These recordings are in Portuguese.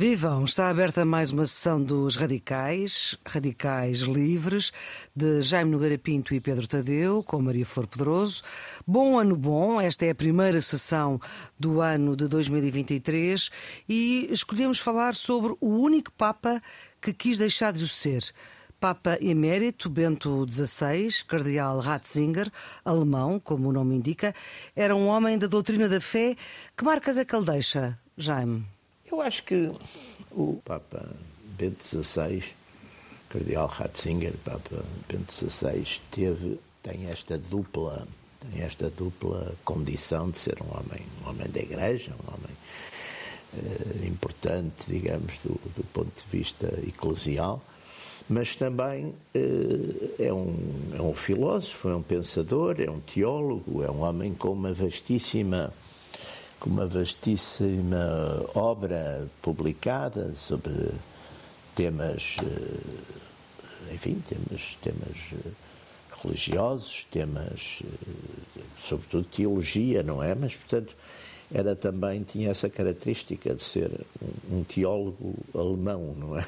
Vivam, está aberta mais uma sessão dos Radicais, Radicais Livres, de Jaime Nogueira Pinto e Pedro Tadeu, com Maria Flor Pedroso. Bom ano bom, esta é a primeira sessão do ano de 2023 e escolhemos falar sobre o único Papa que quis deixar de o ser. Papa Emérito Bento XVI, Cardeal Ratzinger, alemão, como o nome indica, era um homem da doutrina da fé. Que marcas é que ele deixa, Jaime? Eu acho que o Papa Bento XVI, Cardeal Ratzinger, Papa Bento XVI, teve, tem esta dupla, tem esta dupla condição de ser um homem, um homem da Igreja, um homem eh, importante, digamos, do, do, ponto de vista eclesial, mas também eh, é, um, é um filósofo, é um pensador, é um teólogo, é um homem com uma vastíssima com uma vastíssima obra publicada sobre temas, eh, enfim, temas, temas eh, religiosos, temas, eh, sobretudo teologia, não é? Mas, portanto, era também, tinha essa característica de ser um, teólogo alemão, não é?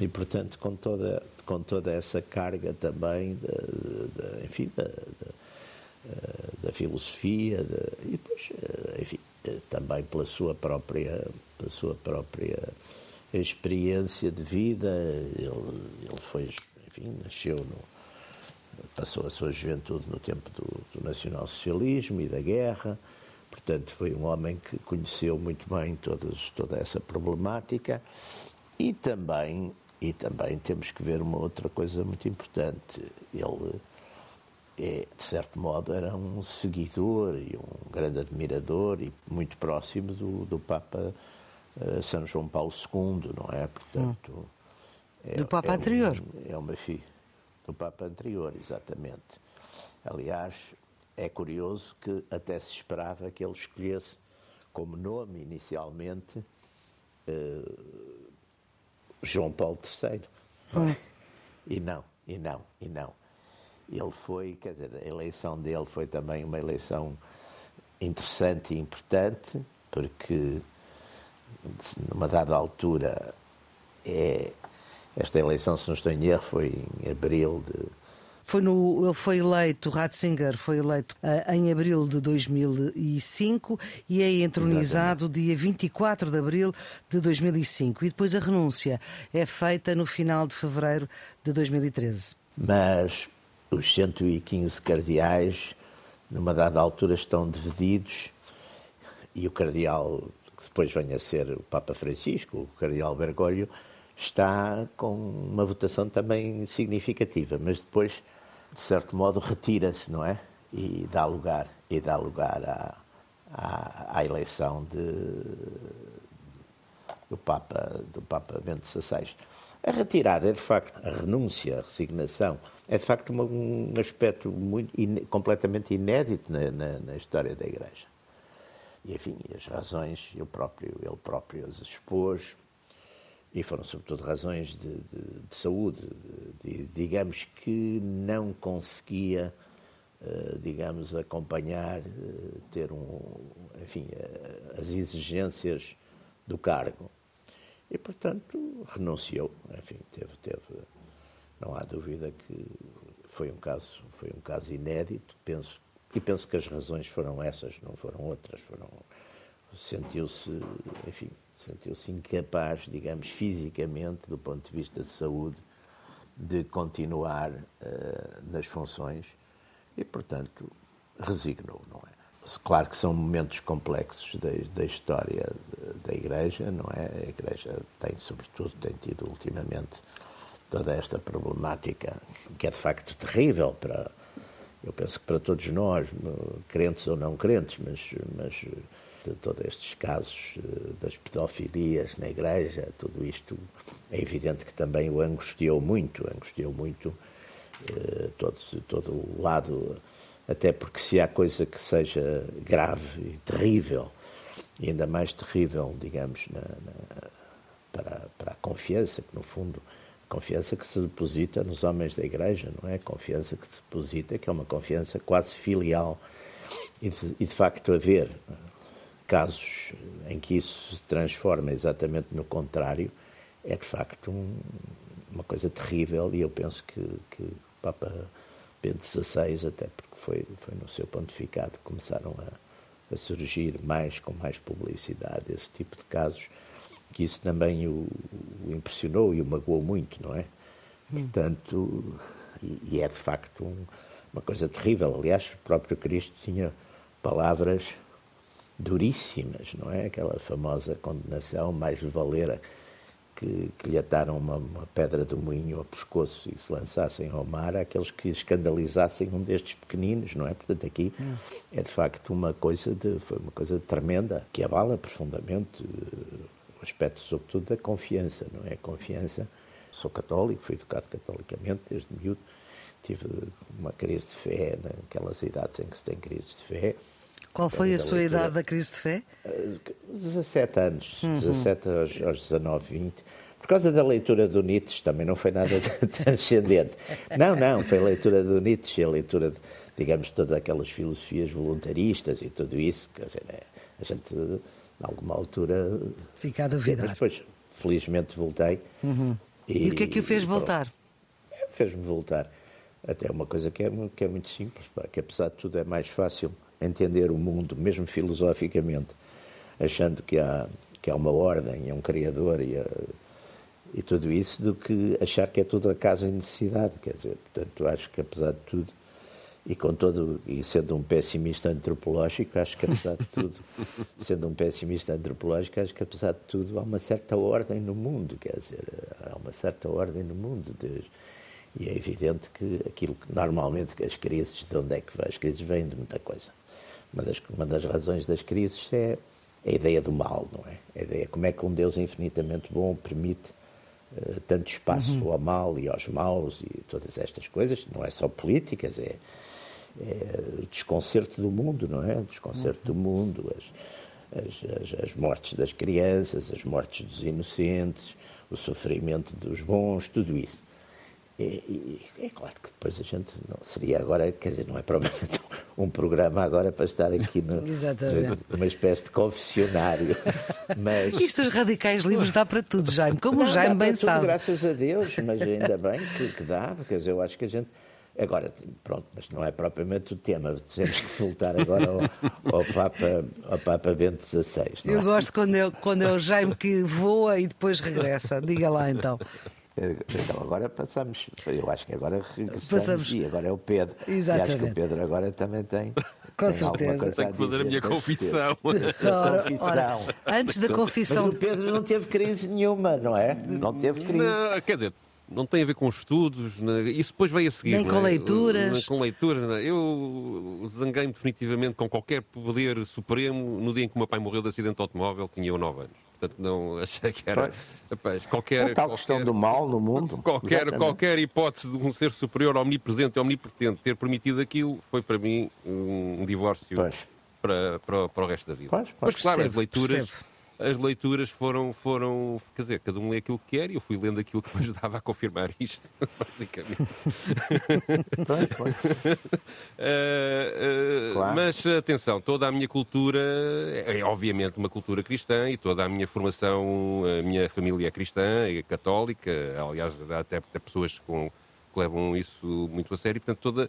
E, portanto, com toda, com toda essa carga também, de, de, enfim, da eh, da filosofia, de, e depois, eh, enfim, eh, também pela sua própria, pela sua própria experiência de vida. Ele, ele foi, enfim, nasceu no, passou a sua juventude no tempo do, do nacionalsocialismo e da guerra. Portanto, foi um homem que conheceu muito bem todas, toda essa problemática e também, e também temos que ver uma outra coisa muito importante. Ele é, de certo modo, era um seguidor e um grande admirador e muito próximo do, do Papa uh, São João Paulo II, não é? Portanto, hum. é, do Papa é anterior. Um, é uma filha do Papa anterior, exatamente. Aliás, é curioso que até se esperava que ele escolhesse como nome inicialmente uh, João Paulo III. Hum. E não, e não, e não ele foi, quer dizer, a eleição dele foi também uma eleição interessante e importante, porque numa dada altura é, esta eleição, se não estou em erro, foi em abril de. Foi no, ele foi eleito, Ratzinger foi eleito uh, em abril de 2005 e é entronizado Exatamente. dia 24 de abril de 2005. E depois a renúncia é feita no final de fevereiro de 2013. Mas os 115 cardeais, numa dada altura, estão divididos e o cardeal, que depois vem a ser o Papa Francisco, o cardeal Bergoglio, está com uma votação também significativa, mas depois, de certo modo, retira-se, não é? E dá lugar, e dá lugar à, à, à eleição de, do Papa, do Papa Bento XVI. A retirada é, de facto, a renúncia, a resignação, é, de facto, um aspecto muito, in, completamente inédito na, na, na, história da Igreja. E, enfim, as razões, ele próprio, ele próprio as expôs, e foram, sobretudo, razões de, de, de saúde. De, digamos que não conseguia, uh, digamos, acompanhar, uh, ter um, enfim, uh, as exigências do cargo. E, portanto, renunciou. Enfim, teve, teve, não há dúvida que foi um caso, foi um caso inédito, penso, e penso que as razões foram essas, não foram outras, foram sentiu-se, enfim, sentiu-se incapaz, digamos, fisicamente, do ponto de vista de saúde, de continuar uh, nas funções e, portanto, resignou, não é? Claro que são momentos complexos da, da história da Igreja, não é? A Igreja tem, sobretudo, tem tido ultimamente toda esta problemática que é de facto terrível para, eu penso que para todos nós, crentes ou não crentes, mas, mas todos estes casos eh, das pedofilias na Igreja, tudo isto é evidente que também o angustiou muito, angustiou muito eh, todo, todo o lado até porque se há coisa que seja grave e terrível, e ainda mais terrível, digamos, na, na, para, para a confiança, que no fundo, confiança que se deposita nos homens da Igreja, não é? Confiança que se deposita, que é uma confiança quase filial, e de, e de facto haver casos em que isso se transforma exatamente no contrário, é de facto um, uma coisa terrível e eu penso que, que o Papa Bento XVI, até porque foi, foi no seu pontificado começaram a, a surgir mais, com mais publicidade, esse tipo de casos, que isso também o, o impressionou e o magoou muito, não é? Hum. Portanto, e, e, é de facto um, uma coisa terrível. Aliás, o próprio Cristo tinha palavras duríssimas, não é? Aquela famosa condenação, mais valera que, que lhe ataram uma, uma, pedra do moinho ao pescoço e se lançassem ao mar àqueles que escandalizassem um destes pequeninos, não é? Portanto, aqui é de facto uma coisa de, foi uma coisa tremenda que abala profundamente o aspecto, sobretudo, da confiança, não é? A confiança. Sou católico, fui educado catolicamente desde miúdo, tive uma crise de fé naquelas idades em que se tem crises de fé qual foi a sua leitura. idade da crise de fé? 17 anos, uhum. 17 aos, aos 19, 20. Por causa da leitura do Nietzsche, também não foi nada transcendente. Não, não, foi a leitura do Nietzsche, a leitura, de, digamos, todas aquelas filosofias voluntaristas e tudo isso. Quer dizer, é, a gente, em alguma altura. Fica a duvidar. Mas depois, felizmente, voltei. Uhum. E, e, o que é que o fez voltar? Fez-me voltar. Até uma coisa que é, que é muito simples, pá, que apesar de tudo é mais fácil entender o mundo, mesmo filosoficamente, achando que há, que há uma ordem, é um criador e, a, e tudo isso, do que achar que é tudo acaso e necessidade. Quer dizer, portanto, acho que apesar de tudo, e com todo, e sendo um pessimista antropológico, acho que apesar de tudo, sendo um pessimista antropológico, acho que apesar de tudo há uma certa ordem no mundo, quer dizer, há uma certa ordem no mundo. Desde, e é evidente que aquilo que normalmente as crises, de onde é que vêm? As crises vêm de muita coisa. Uma das, uma das razões das crises é a ideia do mal, não é? A ideia como é que um Deus infinitamente bom permite uh, tanto espaço uhum. ao mal e aos maus e todas estas coisas. Não é só políticas, é, é o desconcerto do mundo, não é? O desconcerto do mundo, as, as, as, as mortes das crianças, as mortes dos inocentes, o sofrimento dos bons, tudo isso. E, é claro que depois a gente não seria agora, quer dizer, não é provavelmente um programa agora para estar aqui no, numa espécie de confessionário. Mas... Isto os radicais livres dá para tudo, Jaime, como não, o Jaime bem tudo, sabe. Graças a Deus, mas ainda bem que, que dá, quer dizer, eu acho que a gente. Agora, pronto, mas não é propriamente o tema. Temos que voltar agora ao, ao, Papa, ao Papa Bento XVI. Eu é? gosto quando é, quando é o Jaime que voa e depois regressa. Diga lá então. Então agora passamos, eu acho que agora passamos. e agora é o Pedro. Exatamente. E acho que o Pedro agora também tem. Com tem certeza. Tenho que fazer a minha confissão. Ora, confissão. Ora, antes da confissão. Mas o Pedro não teve crise nenhuma, não é? Não teve crise. Não, quer dizer, não tem a ver com estudos, né? isso depois veio a seguir. Nem com é? leituras. Nem com leituras. Né? Eu zanguei-me definitivamente com qualquer poder supremo no dia em que o meu pai morreu de acidente de automóvel, tinha eu 9 anos. Portanto, não achei que era. Rapaz, qualquer, é tal qualquer, questão do mal no mundo. Qualquer, qualquer hipótese de um ser superior, omnipresente e omnipotente ter permitido aquilo foi para mim um divórcio para, para, para, o resto da vida. Pois, pois. Mas, claro, percebo, as leituras. Percebo as leituras foram, foram, quer dizer, cada um lê aquilo que quer e eu fui lendo aquilo que me ajudava a confirmar isto, basicamente. uh, uh, claro. Mas atenção, toda a minha cultura é, é obviamente uma cultura cristã e toda a minha formação, a minha família é cristã, é católica, aliás, até, até pessoas com, que levam isso muito a sério, portanto, toda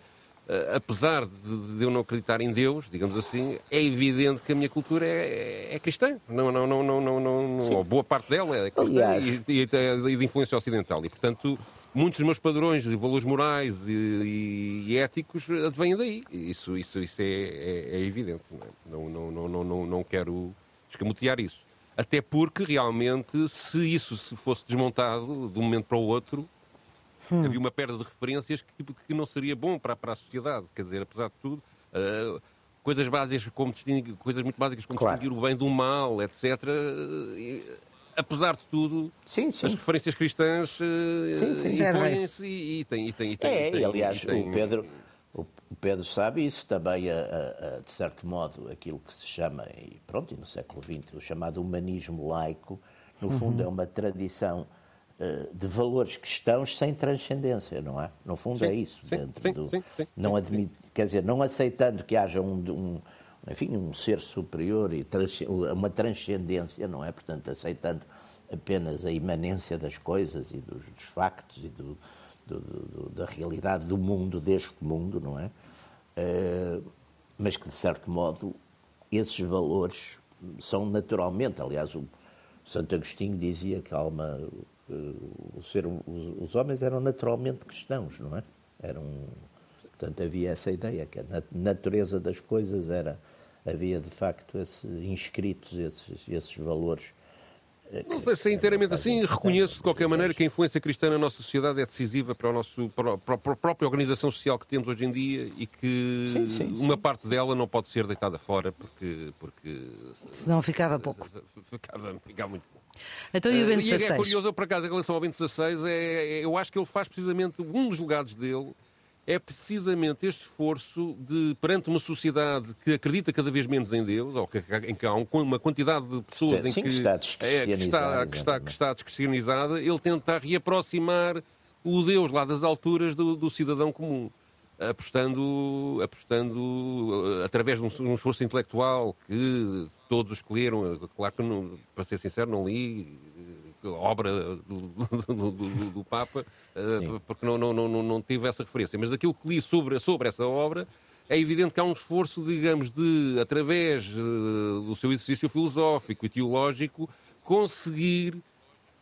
apesar de, de, eu não acreditar em Deus, digamos assim, é evidente que a minha cultura é, é cristã. Não, não, não, não, não, não boa parte dela é cristã e, e, e, de influência ocidental. E, portanto, muitos dos meus padrões e valores morais e, e, éticos advêm daí. Isso, isso, isso é, é, é evidente. Não, não, não, não, não, não quero escamotear isso. Até porque, realmente, se isso se fosse desmontado de um momento para o outro, Hum. Havia uma perda de referências que, que, não seria bom para, para a sociedade. Quer dizer, apesar de tudo, uh, coisas básicas como coisas muito básicas como claro. distinguir o bem do mal, etc. Uh, apesar de tudo, sim, sim. as referências cristãs uh, impõem-se e, e tem, e tem, e tem, É, e, tem, e aliás, tem... o Pedro. O Pedro sabe isso também, a, a, de certo modo, aquilo que se chama, e pronto, e no século XX, o chamado humanismo laico, no fundo uhum. é uma tradição de valores cristãos sem transcendência, não é? No fundo sim, é isso. Sim, dentro sim, do, não admite, quer dizer, não aceitando que haja um, um, enfim, um ser superior e uma transcendência, não é? Portanto, aceitando apenas a imanência das coisas e dos, dos factos e do, do, do, da realidade do mundo, deste mundo, não é? Uh, mas que, de certo modo, esses valores são naturalmente, aliás, o Santo Agostinho dizia que a alma, uh, o ser, os, os, homens eram naturalmente cristãos, não é? Eram, portanto, havia essa ideia que a natureza das coisas era, havia de facto esse, inscritos esses, esses valores não sei se é inteiramente assim. Reconheço de qualquer maneira que a influência cristã na nossa sociedade é decisiva para, o nosso, para, a própria organização social que temos hoje em dia e que sim, sim, sim. uma parte dela não pode ser deitada fora porque. porque Senão ficava pouco. Ficava, ficava muito pouco. Então, e o Bento XVI? Uh, é curioso, por acaso, em relação ao Bento XVI, é, é, eu acho que ele faz precisamente um dos legados dele é precisamente este esforço de, perante uma sociedade que acredita cada vez menos em Deus, ou que, em que há uma quantidade de pessoas Sim, em que, está é, que, está, que, está, que está descristianizada, ele tenta reaproximar o Deus lá das alturas do, do cidadão comum. Apostando, apostando através de um, esforço intelectual que todos que leram, claro que, não, para ser sincero, não li, obra do, do, do, do Papa, uh, porque não, não, não, não tive essa referência. Mas daquilo que li sobre, sobre essa obra, é evidente que há um esforço, digamos, de, através uh, do seu exercício filosófico e teológico, conseguir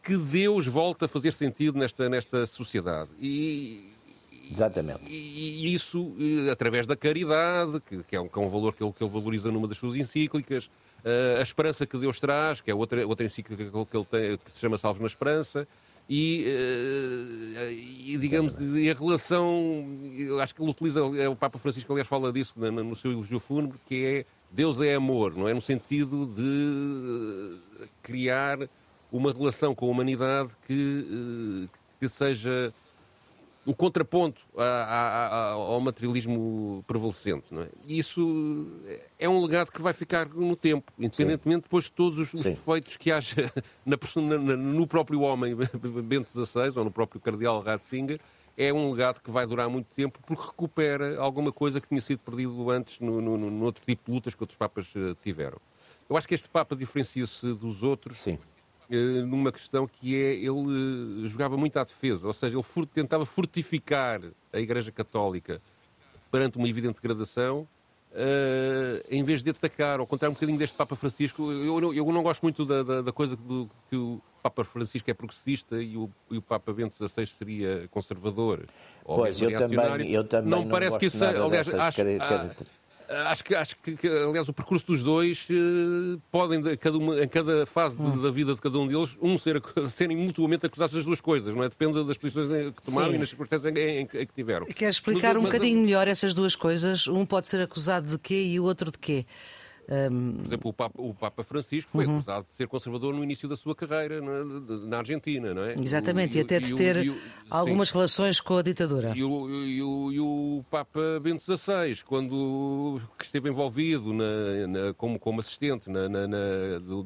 que Deus volte a fazer sentido nesta, nesta sociedade. E, Exatamente. E, e isso uh, através da caridade, que, que, é um, que, é um, valor que ele, que ele valoriza numa das suas encíclicas, a esperança que Deus traz, que é outra, outra encíclica que ele tem, que se chama Salvos na Esperança, e, uh, e, digamos, e a relação, acho que ele utiliza, é o Papa Francisco, aliás, fala disso no seu elogio fúnebre, que é Deus é amor, não é? No sentido de criar uma relação com a humanidade que, que seja o contraponto a, a, a, ao materialismo prevalecente. Não é? E isso é um legado que vai ficar no tempo, independentemente Sim. depois de todos os, os defeitos que haja na, na, no próprio homem Bento XVI ou no próprio cardeal Ratzinger, é um legado que vai durar muito tempo porque recupera alguma coisa que tinha sido perdido antes no, no, no outro tipo de lutas que outros papas eh, tiveram. Eu acho que este Papa diferencia-se dos outros Sim. Eh, numa questão que é ele eh, jogava muito à defesa, ou seja, ele tentava fortificar a Igreja Católica perante uma evidente degradação, uh, em vez de atacar, ao contrário um bocadinho deste Papa Francisco, eu, eu não gosto muito da, da, da coisa do, que o Papa Francisco é progressista e o, e o Papa Bento XVI seria conservador. Pois, eu também, eu também não, não parece que isso, aliás, acho, Acho que, acho que, aliás, o percurso dos dois uh, podem, cada uma, em cada fase hum. de, da vida de cada um deles, um ser, serem mutuamente acusados das duas coisas, não é? Depende das posições que tomaram Sim. e nas circunstâncias em, em, em, que tiveram. Quer explicar mas, um mas, bocadinho mas, melhor essas duas coisas? Um pode ser acusado de quê e o outro de quê? Um... Por exemplo, o Papa, o Papa Francisco foi uhum. acusado de ser conservador no início da sua carreira na, na Argentina, não é? Exatamente, o, e, até de ter o, algumas sim. relações com a ditadura. E o, e o, e o Papa Bento XVI, quando esteve envolvido na, na, como, como assistente na,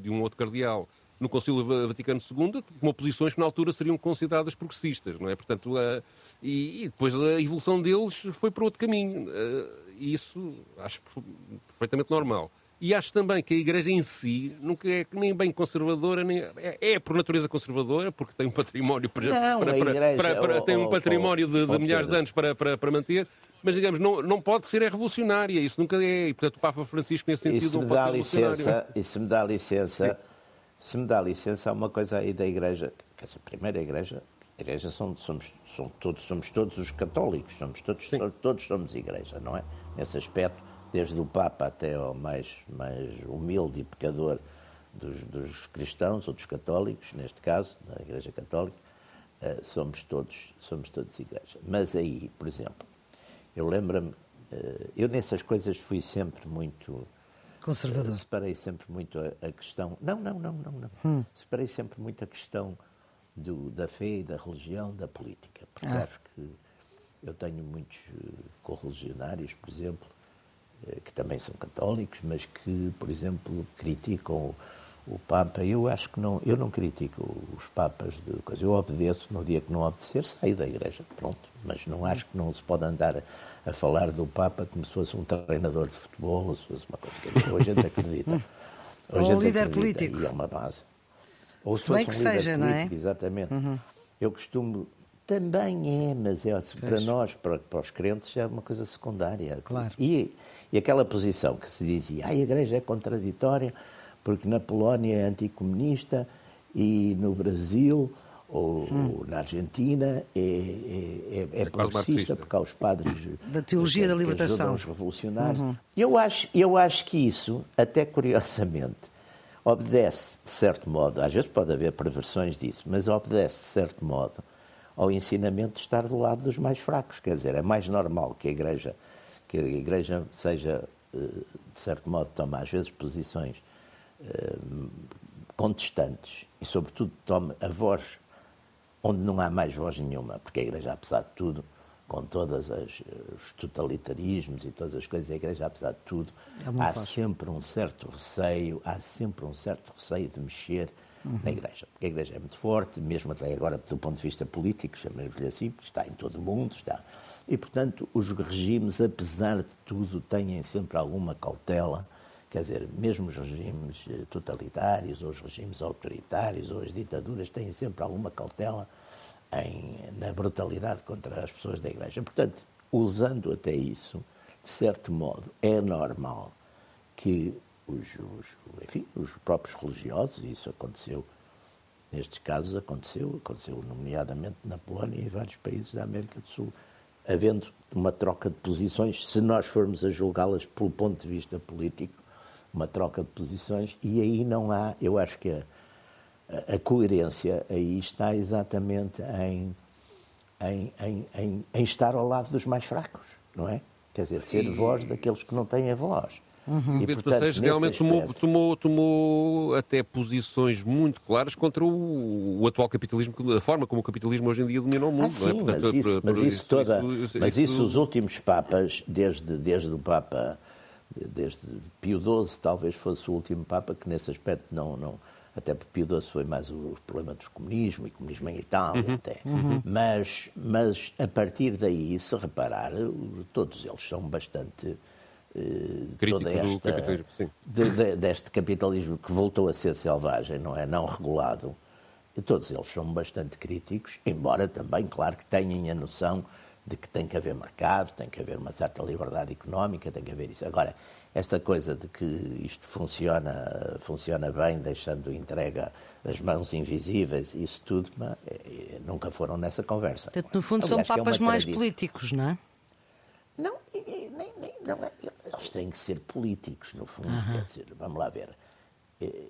de um outro cardeal no Concílio Vaticano II, com posições que na altura seriam consideradas progressistas, não é? Portanto, a, e, e, depois a evolução deles foi para outro caminho. E isso acho perfeitamente normal. E acho também que a Igreja em si nunca é nem bem conservadora, nem é, é por natureza conservadora, porque tem um património para, não, para, para, para, para tem um património de, de milhares de anos para, para, para manter, mas digamos, não, não pode ser é revolucionária, isso nunca é, e portanto o Papa Francisco nesse sentido isso não pode ser licença, E se me dá licença, se me dá licença, há uma coisa aí da Igreja, que essa primeira Igreja, a Igreja somos, somos, todos, somos todos os católicos, somos todos, todos somos Igreja, não é? Nesse aspecto desde o Papa até ao mais, mais humilde e pecador dos, dos cristãos ou dos católicos, neste caso, da Igreja Católica, uh, somos, todos, somos todos Igreja. Mas aí, por exemplo, eu lembro-me, uh, eu nessas coisas fui sempre muito. Conservador. Uh, separei sempre muito a, a, questão. Não, não, não, não. não. Hum. Separei sempre muito a questão do, da fé, da religião, da política. Porque ah. acho que eu tenho muitos correligionários, por exemplo, que também são católicos, mas que, por exemplo, criticam o Papa, eu acho que não, eu não critico os Papas de coisa. Eu obedeço, no dia que não obedecer, saio da Igreja, pronto. Mas não acho que não se pode andar a, a falar do Papa como se fosse um treinador de futebol, ou se fosse uma coisa que hoje a gente acredita. Hoje ou um líder acredita, político. E é uma base. Ou se, se fosse um que líder seja, político, não é? Exatamente. Uhum. Eu costumo também é, mas é, para nós, para, para, os crentes, é uma coisa secundária. Claro. E, e aquela posição que se dizia, ah, a Igreja é contraditória, porque na Polónia é anticomunista e no Brasil ou, hum. na Argentina é, é, é, é progressista, porque há os padres da teologia que, da libertação, os revolucionários. Uhum. Eu, acho, eu acho que isso, até curiosamente, obedece, de certo modo, às vezes pode haver perversões disso, mas obedece, de certo modo, ao ensinamento de estar do lado dos mais fracos. Quer dizer, é mais normal que a Igreja, que a Igreja seja, eh, de certo modo, toma às vezes posições eh, contextantes e, sobretudo, tome a voz onde não há mais voz nenhuma, porque a Igreja, apesar de tudo, com todos os totalitarismos e todas as coisas, a Igreja, apesar de tudo, é há voz. sempre um certo receio, há sempre um certo receio de mexer uhum. na Igreja. Porque a Igreja é muito forte, mesmo até agora do ponto de vista político, chamemos-lhe assim, está em todo o mundo, está. E, portanto, os regimes, apesar de tudo, têm sempre alguma cautela Quer dizer, mesmo os regimes eh, totalitários, ou os regimes autoritários, ou as ditaduras, têm sempre alguma cautela em, na brutalidade contra as pessoas da Igreja. Portanto, usando até isso, de certo modo, é normal que os, os, enfim, os próprios religiosos, e isso aconteceu, nestes casos aconteceu, aconteceu nomeadamente na Polónia e em vários países da América do Sul, havendo uma troca de posições, se nós formos a julgá-las pelo ponto de vista político, uma troca de posições e aí não há, eu acho que a, a coerência aí está exatamente em, em, em, em, estar ao lado dos mais fracos, não é? Quer dizer, ser voz daqueles que não têm a voz. Uhum. E, portanto, XVI realmente tomou, tomou, tomou até posições muito claras contra o, o, atual capitalismo, a forma como o capitalismo hoje em dia domina o mundo. Ah, sim, é? portanto, mas, isso, mas isso, toda, isso, mas isso, os últimos papas, desde, desde o Papa desde Pio XII talvez fosse o último Papa que nesse aspecto não, não até porque Pio XII foi mais o problema do comunismo e comunismo em Itália uhum. até. Uhum. Mas, mas a partir daí, se reparar, todos eles são bastante Crítico esta, do capitalismo, sim. De, de, deste capitalismo que voltou a ser selvagem, não é? Não regulado. E todos eles são bastante críticos, embora também, claro, que tenham a noção de que tem que haver mercado, tem que haver uma certa liberdade económica, tem que haver isso. Agora, esta coisa de que isto funciona, funciona bem, deixando entrega as mãos invisíveis, isso tudo, mas, é, nunca foram nessa conversa. Portanto, no fundo, Aliás, são é papas é mais políticos, não é? Não, nem, nem, não é. eles têm que ser políticos, no fundo. Uhum. Quer dizer, vamos lá ver.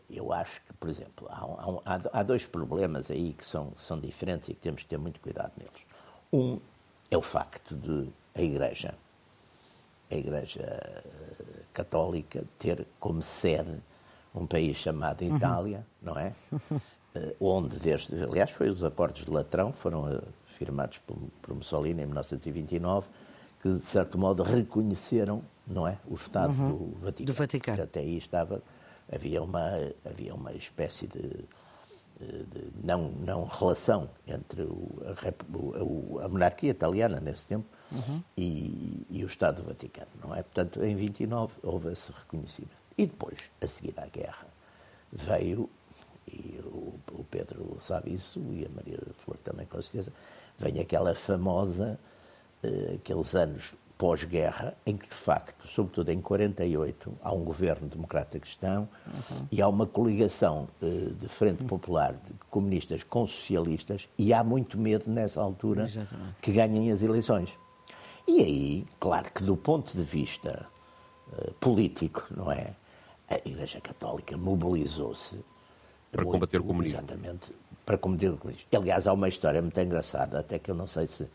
Eu acho que, por exemplo, há, há, há dois problemas aí que são, são diferentes e que temos que ter muito cuidado neles. Um é o facto de a Igreja, a Igreja eh, Católica, ter como sede um país chamado uhum. Itália, uhum. não é? Uh, onde, desde, aliás, foi os acordos de Latrão, foram firmados por, por, Mussolini em 1929, que de certo modo reconheceram, não é, o Estado uhum. do Vaticano. Do Vaticano. Até aí estava, havia uma, havia uma espécie de de não, não relação entre o, a, a, monarquia italiana nesse tempo uhum. e, e, o Estado do Vaticano, não é? Portanto, em 29 houve esse reconhecimento. E depois, a seguir à guerra, veio, e o, o Pedro sabe isso, e a Maria Flor também com certeza, vem aquela famosa, aqueles anos pós-guerra, em que, de facto, sobretudo em 48, há um governo democrata cristão uhum. e há uma coligação uh, de Frente Popular de comunistas com socialistas e há muito medo, nessa altura, Exatamente. que ganhem as eleições. E aí, claro que do ponto de vista uh, político, não é? A Igreja Católica mobilizou-se para muito, combater o comunismo. Exatamente, para combater o comunismo. Aliás, há uma história muito engraçada, até que eu não sei se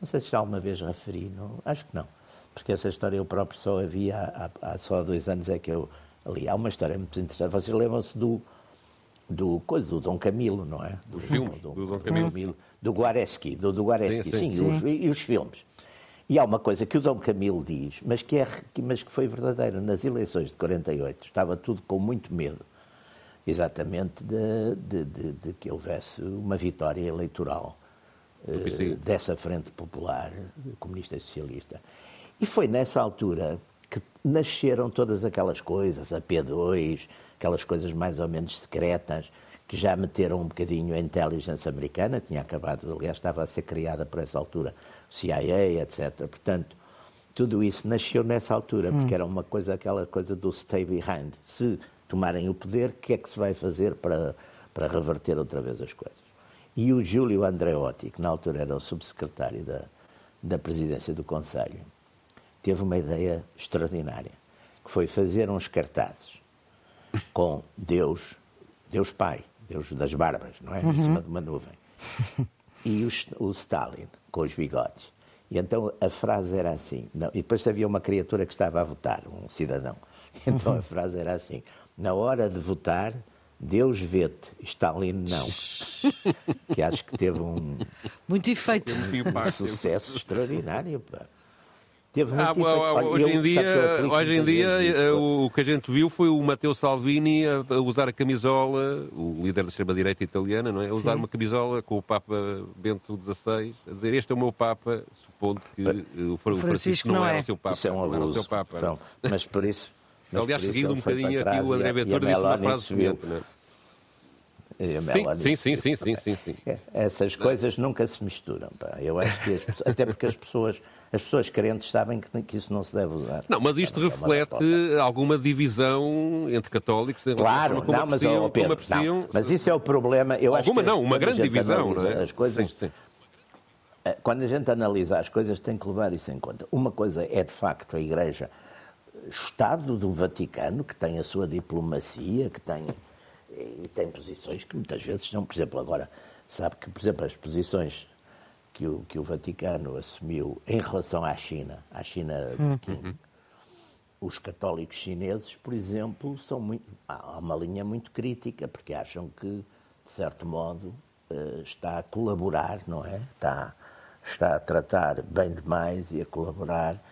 não sei se já alguma vez referi, não, acho que não. Porque essa história eu próprio só havia há, há só dois anos é que eu ali. Há uma história muito interessante. Vocês lembram-se do, do coisa do Dom Camilo, não é? Do, filmes do, do Dom Camilo. Camilo. Do Guareschi, do, do Guareschi, sim, sim, sim, sim. Os, e os filmes. E há uma coisa que o Dom Camilo diz, mas que, é, mas que foi verdadeira. Nas eleições de 48 estava tudo com muito medo exatamente de, de, de, de que houvesse uma vitória eleitoral dessa frente popular, comunista e socialista. E foi nessa altura que nasceram todas aquelas coisas, a P2, aquelas coisas mais ou menos secretas, que já meteram um bocadinho a inteligência americana, tinha acabado, aliás, estava a ser criada por essa altura, CIA, etc. Portanto, tudo isso nasceu nessa altura, porque hum. era uma coisa, aquela coisa do stay behind. Se tomarem o poder, o que é que se vai fazer para, para reverter outra vez as coisas? E o Júlio Andreotti, que na altura era o subsecretário da, da presidência do Conselho, teve uma ideia extraordinária, que foi fazer uns cartazes com Deus, Deus Pai, Deus das barbas, não é? Uhum. Em cima de uma nuvem. E o, o, Stalin, com os bigodes. E então a frase era assim, não, e depois havia uma criatura que estava a votar, um cidadão. Então a frase era assim, na hora de votar, Deus vê-te, Stalin não. que acho que teve um, Muito efeito. um sucesso extraordinário. Pá. Teve ah, hoje, em dia, hoje em dia, eh, o que a gente viu foi o Matteo Salvini a usar a camisola, o líder da extrema-direita italiana, não é? A usar Sim. uma camisola com o Papa Bento XVI, a dizer este é o meu Papa, supondo que o Francisco, Francisco não, não é. era o seu Papa. Isso é um abuso. Não era o seu Papa. Mas por isso... Mas Aliás, seguindo um bocadinho aqui, o André Ventura disse uma frase não é? Sim, sim, sim, sim, sim, sim, é, Essas coisas nunca se misturam. Eu acho que até porque as pessoas, as pessoas crentes sabem que, isso não se deve usar. Não, mas isto é reflete alguma divisão entre católicos. Claro, não, mas, mas isso é o problema. Eu alguma não, uma grande divisão, não é? As coisas, sim, sim. Eh, quando a gente analisa as coisas, tem que levar isso em conta. Uma coisa é, de facto, a Igreja Estado do Vaticano, que tem a sua diplomacia, que tem e tem posições que muitas vezes são, por exemplo, agora, sabe que, por exemplo, as posições que o, que o Vaticano assumiu em relação à China, à China de. Pequim, uhum. os católicos chineses, por exemplo, são muito, há uma linha muito crítica, porque acham que, de certo modo, eh, está a colaborar, não é? Está, está a tratar bem demais e a colaborar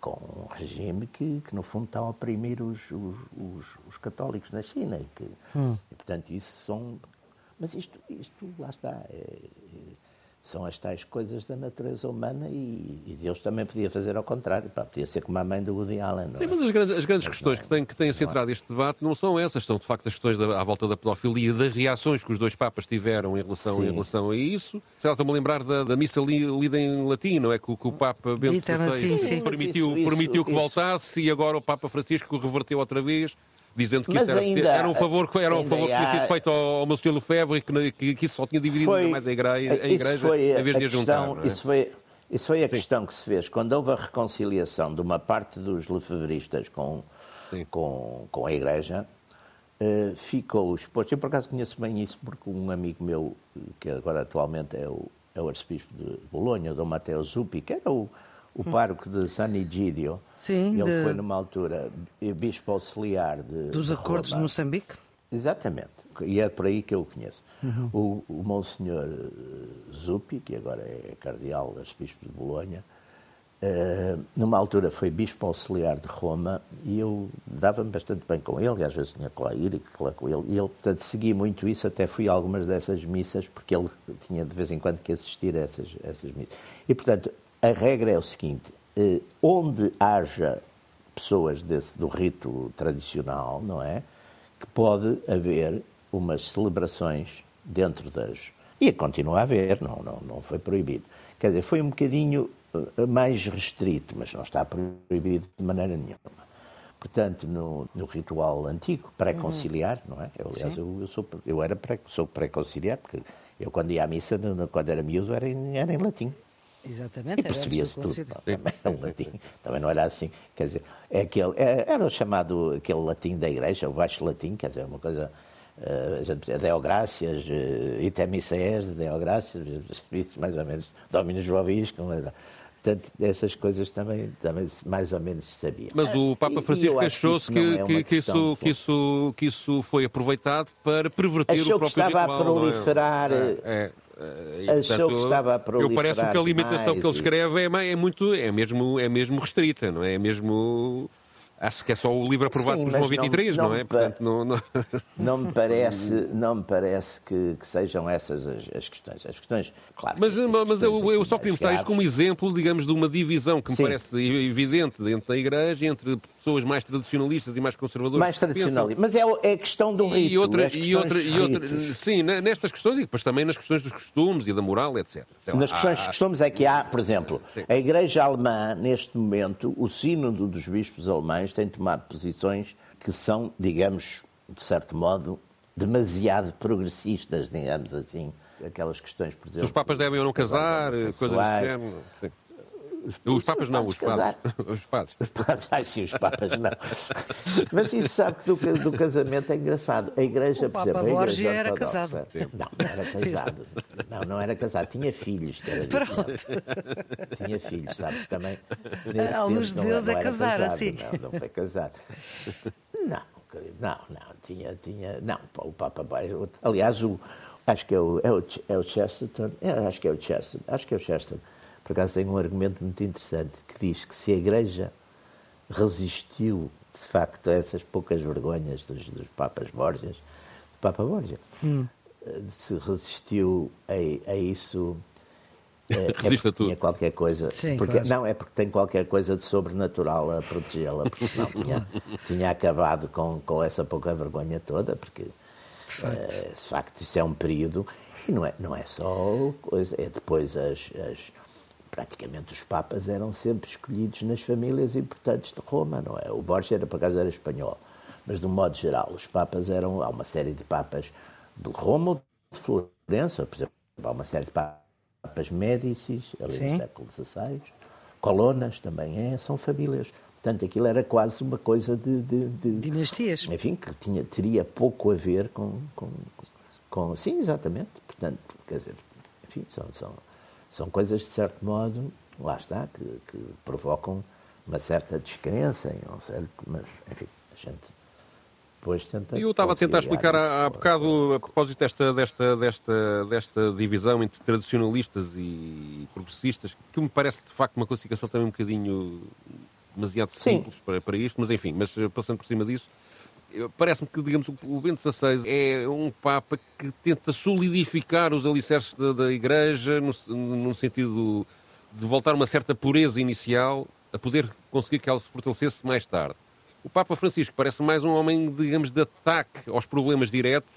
com um regime que, que, no fundo, está a oprimir os, os, os, os católicos na China. E, que, hum. e, portanto, isso são. Mas isto, isto lá está. É, é, são as tais coisas da natureza humana e, e, Deus também podia fazer ao contrário. Pá, podia ser como a mãe do Woody Allen. Sim, é? mas as grandes, as grandes questões é, que têm, que têm centrado este debate não são essas, são de facto as questões da, à volta da pedofilia e das reações que os dois papas tiveram em relação, em relação a isso. Estou-me a lembrar da, da missa li, lida em latim, não é? Que, que o Papa Bento XVI permitiu, isso, permitiu isso, que voltasse e agora o Papa Francisco reverteu outra vez dizendo que isso era, ainda, era, um favor, era um favor que tinha sido feito ao, ao Monsieur Lefebvre e que, que, isso só tinha dividido foi, mais a igreja, a igreja foi em vez de a juntar. É? Isso foi, isso foi a Sim. questão que se fez. Quando houve a reconciliação de uma parte dos lefebristas com, com, com a igreja, uh, ficou exposto. Eu, por acaso, conheço bem isso porque um amigo meu, que agora atualmente é o, é o arcebispo de Bolonha, Dom Matteo Zuppi, que era o o pároco de San Egidio. Sim, ele de... foi numa altura bispo auxiliar de dos de acordos de Moçambique. Exatamente, e é por aí que eu o conheço. Uhum. O, o Monsenhor eh, Zuppi, que agora é cardeal, arcebispo de Bolonha, uh, numa altura foi bispo auxiliar de Roma e eu dava-me bastante bem com ele, e às vezes tinha que lá ir e falar com ele, e ele, portanto, seguia muito isso, até fui a algumas dessas missas, porque ele tinha de vez em quando que assistir a essas, a essas missas. E, portanto, a regra é o seguinte: eh, onde haja pessoas desse, do rito tradicional, não é? Que pode haver umas celebrações dentro das. E continua a haver, não, não, não foi proibido. Quer dizer, foi um bocadinho eh, mais restrito, mas não está proibido de maneira nenhuma. Portanto, no, no ritual antigo, pré-conciliar, não é? Eu, aliás, eu, eu, sou, eu era pré, sou pré-conciliar, porque eu, quando ia à missa, quando era miúdo, era em, era em latim. Exatamente. E percebia-se tudo. Também, o latim, também não era assim. Quer dizer, é aquele, é, era o chamado aquele latim da igreja, o baixo latim, quer dizer, uma coisa. Uh, gente Deográcias, uh, Itemicés, Deográcias, mais ou menos, Dominus Joviscum. Portanto, essas coisas também, também mais ou menos se sabia. Mas o Papa Francisco achou-se que, que, é que, isso, que, isso, que isso foi aproveitado para perverter Achou o próprio que estava ritual, a proliferar. É, é. E, Achou portanto, que estava a proliferar Eu parece que a alimentação que ele escreve é, é, muito, é mesmo, é mesmo restrita, não é? É mesmo... Acho que é só o livro aprovado Sim, João 23, não, não- não é? não Portanto, não, não... Não me parece, não me parece que, que sejam essas as, as questões. As questões, claro. Mas, mas eu, eu só queria mostrar isto como exemplo, digamos, de uma divisão que me Sim. parece evidente dentro da Igreja entre pessoas mais tradicionalistas e mais conservadoras. mais que pensam- tradicional. Mas é, é a questão do rito. E, outra, e, outra, dos e outra, sim, ne- nestas questões e depois também nas questões dos costumes e da moral, etc. Lá, Nas questões há- de costumes é que há, por exemplo, Sim. a Igreja Alemã, neste momento, o sínodo dos bispos alemães tem tomado posições que são, digamos, de certo modo, demasiado progressistas, digamos assim. Aquelas questões, por Se exemplo... os papas devem ou não casar, coisas do género. sim. Os papas não, os padres padres. casar. Os padres. Os papas, ai sim, os papas não. Mas isso sabe que do, do casamento é engraçado. A igreja, O por Papa exemplo, a igreja Borgia era casado. Não, não era casado. Não, não era casado. Tinha filhos. Que era diferente. Tinha filhos, sabe? Também. nesse À luz de não- Deus não é casar, casado, assim. Não, não foi casado. Não, querido, não, não. Tinha, tinha. Não, o Papa. Aliás, o, acho que é o, é o, é o Chesterton. É, acho que é o Chesterton. Acho que é o Chesterton. Por acaso tem um argumento muito interessante que diz que se a Igreja resistiu, de facto, a essas poucas vergonhas dos, dos Papas Borgias, do Papa Borgia, eh, se resistiu a, a isso. eh, é Resiste a porque tudo. tinha qualquer coisa. Sim, porque, claro. Não, é porque tem qualquer coisa de sobrenatural a protegê-la, porque senão tinha, tinha acabado com, com essa pouca vergonha toda, porque eh, de facto isso é um período. E não é, não é só coisa, é depois as, as- praticamente os papas eram sempre escolhidos nas famílias importantes de Roma, não é? O Borgia era por acaso era espanhol, mas de um modo geral os papas eram há uma série de papas de Roma ou de Florença, por exemplo, há uma série de papas Médicis ali Sim. no século XVI, colonas também é, são famílias. Portanto, aquilo era quase uma coisa de- de- de, Dinastias. enfim, que tinha, teria pouco a ver com, com, com- Sim, exatamente. Portanto, quer dizer, enfim, são, são, são coisas de certo modo, lá está, que, que provocam uma certa descrença, em um certo, mas, enfim, a gente depois tenta. Eu estava a tentar explicar há, bocado, a propósito desta, desta, desta, desta divisão entre tradicionalistas e progressistas, que me parece de facto uma classificação também um bocadinho demasiado Sim. simples para, para isto, mas enfim, mas eh, passando por cima disso, parece-me que, digamos, o- Bento XVI é um Papa que tenta solidificar os alicerces da, da Igreja no, no sentido de voltar a uma certa pureza inicial a poder conseguir que ela se fortalecesse mais tarde. O Papa Francisco parece mais um homem, digamos, de ataque aos problemas diretos,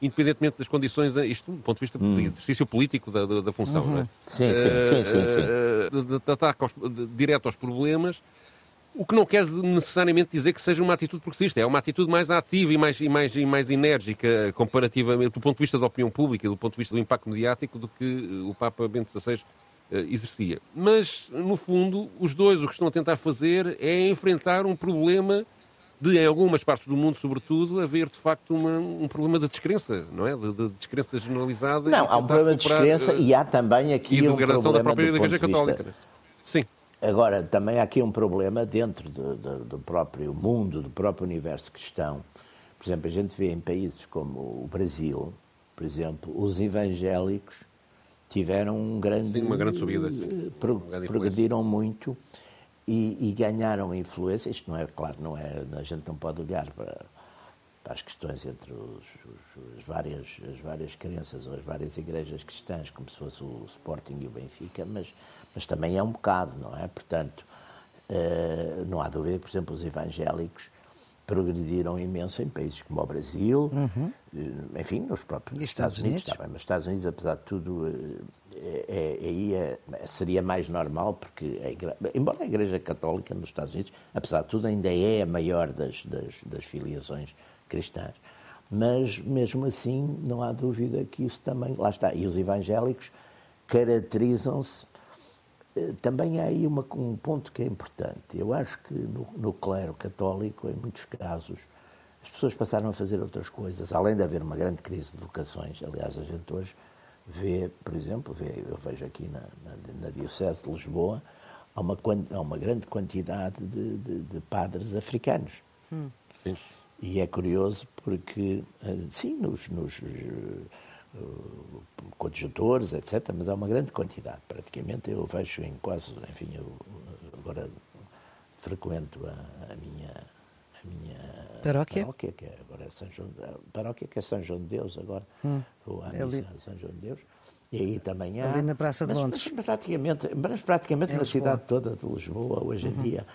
independentemente das condições, isto do ponto de vista de exercício político da, da, da função, não é? Hum. Sim, sim, sim, sim, sim. Eh, de, de- de ataque aos- de- direto aos problemas, o que não quer necessariamente dizer que seja uma atitude progressista, é uma atitude mais ativa e mais, e mais, e mais enérgica comparativamente do ponto de vista da opinião pública, do ponto de vista do impacto mediático, do que eh, o Papa Bento XVI eh, exercia. Mas, no fundo, os dois o que estão a tentar fazer é enfrentar um problema de, em algumas partes do mundo, sobretudo, haver de facto uma- um problema de descrença, não é? De, de descrença generalizada. Não, há um problema de descrença eh, e há também aqui e de um degradação da própria Igreja Católica. Sim. Agora, também há aqui um problema dentro do, próprio mundo, do próprio universo cristão. Por exemplo, a gente vê em países como o Brasil, por exemplo, os evangélicos tiveram um grande. Sim, uma grande subida, sim. eh, pro- grande progrediram muito e, e ganharam influência. Isto não é, claro, não é, a gente não pode olhar para, as questões entre os, os- as, várias, as várias crenças ou as várias igrejas cristãs, como se fosse o Sporting e o Benfica, mas, mas também é um bocado, não é? Portanto, eh, não há dúvida, por exemplo, os evangélicos progrediram imenso em países como o Brasil, eh, enfim, nos próprios Estados, Estados Unidos, Unidos? bem, mas Estados Unidos, apesar de tudo, eh, é, é- aí é- seria mais normal, porque, a embora a Igreja Católica nos Estados Unidos, apesar de tudo, ainda é a maior das, das, das filiações cristãs. Mas, mesmo assim, não há dúvida que isso também. Lá está. E os evangélicos caracterizam-se. eh, Também há aí uma- um ponto que é importante. Eu acho que no, no clero católico, em muitos casos, as pessoas passaram a fazer outras coisas, além de haver uma grande crise de vocações. Aliás, a gente hoje vê, por exemplo, vê, eu vejo aqui na, na, na Diocese de Lisboa, há uma, há uma grande quantidade de, de- de padres africanos. Sim. E é curioso porque, eh, sim, nos, nos eh, eh, coadjutores, etc., mas há uma grande quantidade. Praticamente eu vejo em quase, enfim, eu, agora frequento a, a minha, a minha paróquia? paróquia, que é agora é São João, paróquia que é São João de Deus agora, hum, vou à missa ali. São João de Deus. E aí também há. Ali na Praça de mas, Londres. Mas praticamente, mas praticamente na cidade toda de Lisboa, hoje em uhum. dia.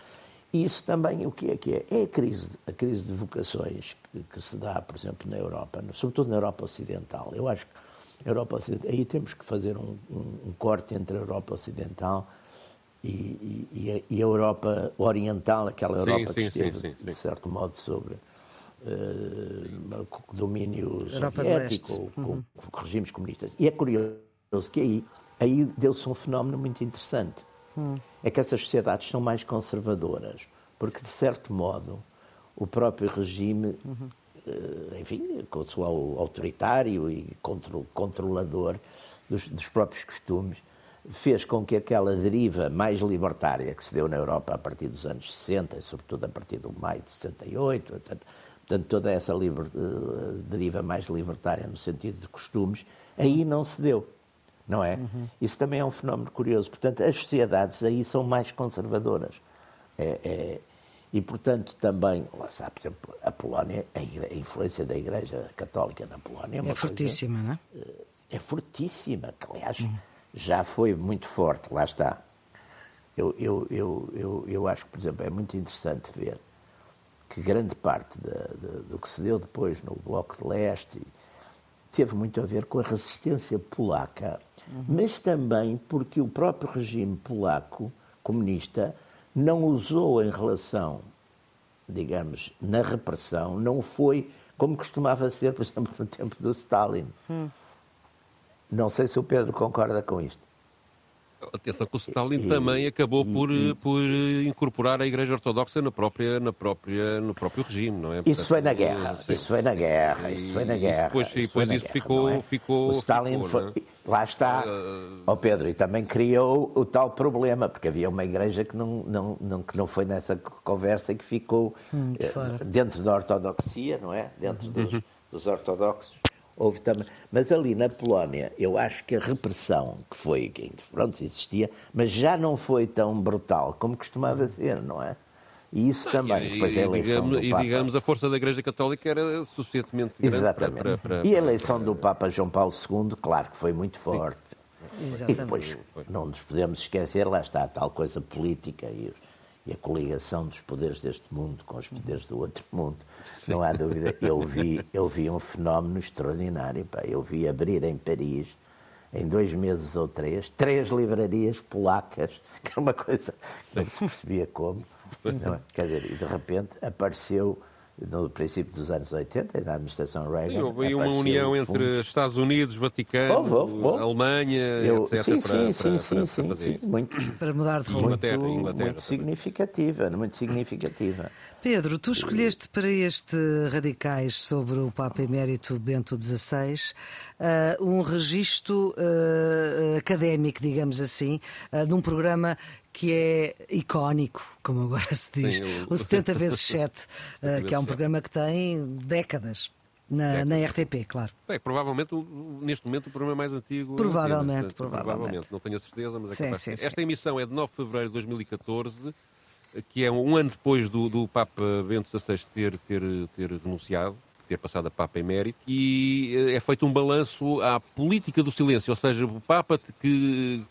E isso também, o que é que é? É a crise, a crise de vocações que, que se dá, por exemplo, na Europa, sobretudo na Europa Ocidental. Eu acho que a Europa Ocidental, aí temos que fazer um, um, um corte entre a Europa Ocidental e, e, a, e, a, Europa Oriental, aquela Europa sim, que esteve, sim, sim, de certo modo, sobre uh, domínio Europa soviético, com, uhum. com, regimes comunistas. E é curioso que aí, aí deu-se um fenómeno muito interessante. É que essas sociedades são mais conservadoras, porque, de certo modo, o próprio regime, uhum. uh, enfim, com o seu autoritário e controlador dos, dos próprios costumes, fez com que aquela deriva mais libertária que se deu na Europa a partir dos anos 60, e sobretudo a partir do maio de 68, etc., portanto, toda essa liber, uh, deriva mais libertária no sentido de costumes, aí não se deu, não é? Uhum. Isso também é um fenómeno curioso. Portanto, as sociedades aí são mais conservadoras. É, é, e, portanto, também, lá está, por exemplo, a Polónia, a, igre, a influência da Igreja Católica na Polónia é, é fortíssima, não é? Eh, é fortíssima, que, aliás, uhum já foi muito forte, lá está. Eu, eu, eu, eu, eu acho que, por exemplo, é muito interessante ver que grande parte de, de, do que se deu depois no Bloco de Leste teve muito a ver com a resistência polaca, uhum. mas também porque o próprio regime polaco comunista não usou em relação, digamos, na repressão, não foi como costumava ser, por exemplo, no tempo do Stalin. Uhum. Não sei se o Pedro concorda com isto. Atenção que o Stalin e, também acabou e, por, e, por incorporar a Igreja Ortodoxa na própria, na própria, no próprio regime, não é? Portanto, isso foi na guerra, sim. isso foi na guerra, isso foi na guerra. Depois, isso, depois isso guerra, ficou, é? ficou... O Stalin ficou, foi... É? Lá está, ó uh... oh Pedro, e também criou o tal problema, porque havia uma igreja que não, não, não, que não foi nessa conversa e que ficou hum, de dentro da ortodoxia, não é? Dentro dos, uhum. dos ortodoxos houve também. Mas ali na Polónia, eu acho que a repressão que foi, que pronto, existia, mas já não foi tão brutal como costumava ser, não é? E isso também, e, depois a eleição digamos, do Papa... E digamos, a força da Igreja Católica era suficientemente grande Exatamente. Para, para, para, e a eleição do Papa João Paulo II, claro que foi muito forte. Sim. E depois, não nos podemos esquecer, lá está a tal coisa política e os e a coligação dos poderes deste mundo com os poderes do outro mundo. Sim. Não há dúvida. Eu vi, eu vi um fenómeno extraordinário. Pá. Eu vi abrir em Paris, em dois meses ou três, três livrarias polacas, que é uma coisa que não se percebia como. É? Quer dizer, e de repente apareceu no princípio dos anos 80, na administração Reagan. Sim, houve aí uma união entre Estados Unidos, Vaticano, houve, houve, houve. Alemanha, Eu, etc. Sim, para, sim, sim, para, sim, para, sim, muito, para mudar de rumo. Inglaterra, Inglaterra, muito significativa, muito significativa. Pedro, tu escolheste para este Radicais sobre o Papa Emérito Bento XVI uh, um registro uh, académico, digamos assim, uh, num programa que é icónico, como agora se diz, Sim, o... o 70 vezes 7, uh, que é um programa que tem décadas. Na, na, RTP, claro. Bem, provavelmente, neste momento, o programa mais antigo. Provavelmente, provavelmente. provavelmente. Não tenho a certeza, mas é sim, capaz. Sim, sim. Esta emissão é de 9 de fevereiro de 2014, que é um ano depois do, do Papa Bento XVI ter, ter, ter renunciado ter passado a Papa emérito, e eh, é feito um balanço à política do silêncio, ou seja, o Papa que,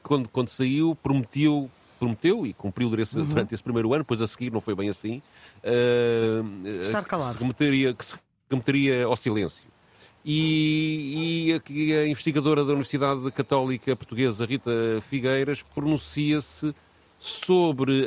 quando, quando saiu, prometeu, prometeu e cumpriu durante, uhum. durante esse primeiro ano, depois a seguir não foi bem assim. Uh, Estar calado. Que se remeteria, que se remeteria ao silêncio. E, e a, a, investigadora da Universidade Católica Portuguesa, Rita Figueiras, pronuncia-se sobre